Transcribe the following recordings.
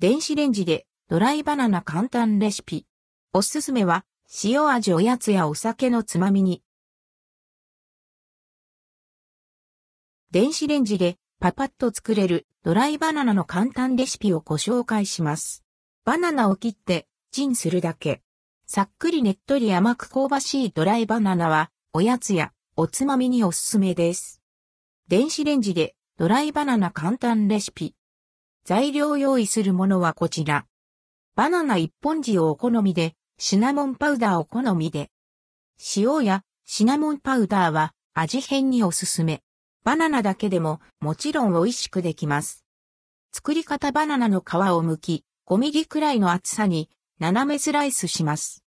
電子レンジでドライバナナ簡単レシピ。おすすめは塩味おやつやお酒のつまみに。電子レンジでパパッと作れるドライバナナの簡単レシピをご紹介します。バナナを切ってチンするだけ。さっくりねっとり甘く香ばしいドライバナナはおやつやおつまみにおすすめです。電子レンジでドライバナナ簡単レシピ。材料用意するものはこちら。バナナ1本地をお好みで、シナモンパウダーお好みで。塩やシナモンパウダーは味変におすすめ。バナナだけでももちろん美味しくできます。作り方バナナの皮を剥き、5ミリくらいの厚さに斜めスライスします。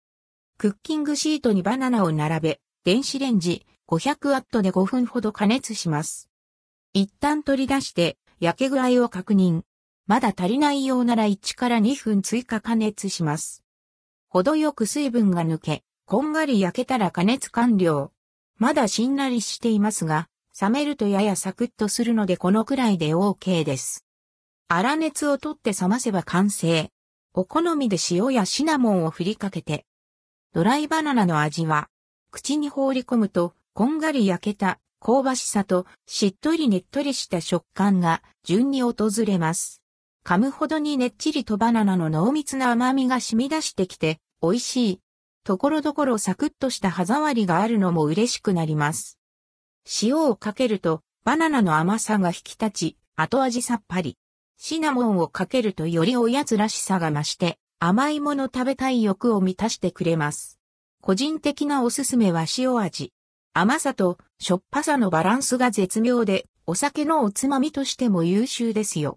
クッキングシートにバナナを並べ、電子レンジ500ワットで5分ほど加熱します。一旦取り出して焼け具合を確認。まだ足りないようなら1から2分追加加熱します。程よく水分が抜け、こんがり焼けたら加熱完了。まだしんなりしていますが、冷めるとややサクッとするのでこのくらいで OK です。粗熱を取って冷ませば完成。お好みで塩やシナモンを振りかけて。ドライバナナの味は、口に放り込むと、こんがり焼けた香ばしさとしっとりねっとりした食感が順に訪れます。噛むほどにねっちりとバナナの濃密な甘みが染み出してきて、美味しい。ところどころサクッとした歯触りがあるのも嬉しくなります。塩をかけると、バナナの甘さが引き立ち、後味さっぱり。シナモンをかけるとよりおやつらしさが増して、甘いもの食べたい欲を満たしてくれます。個人的なおすすめは塩味。甘さとしょっぱさのバランスが絶妙で、お酒のおつまみとしても優秀ですよ。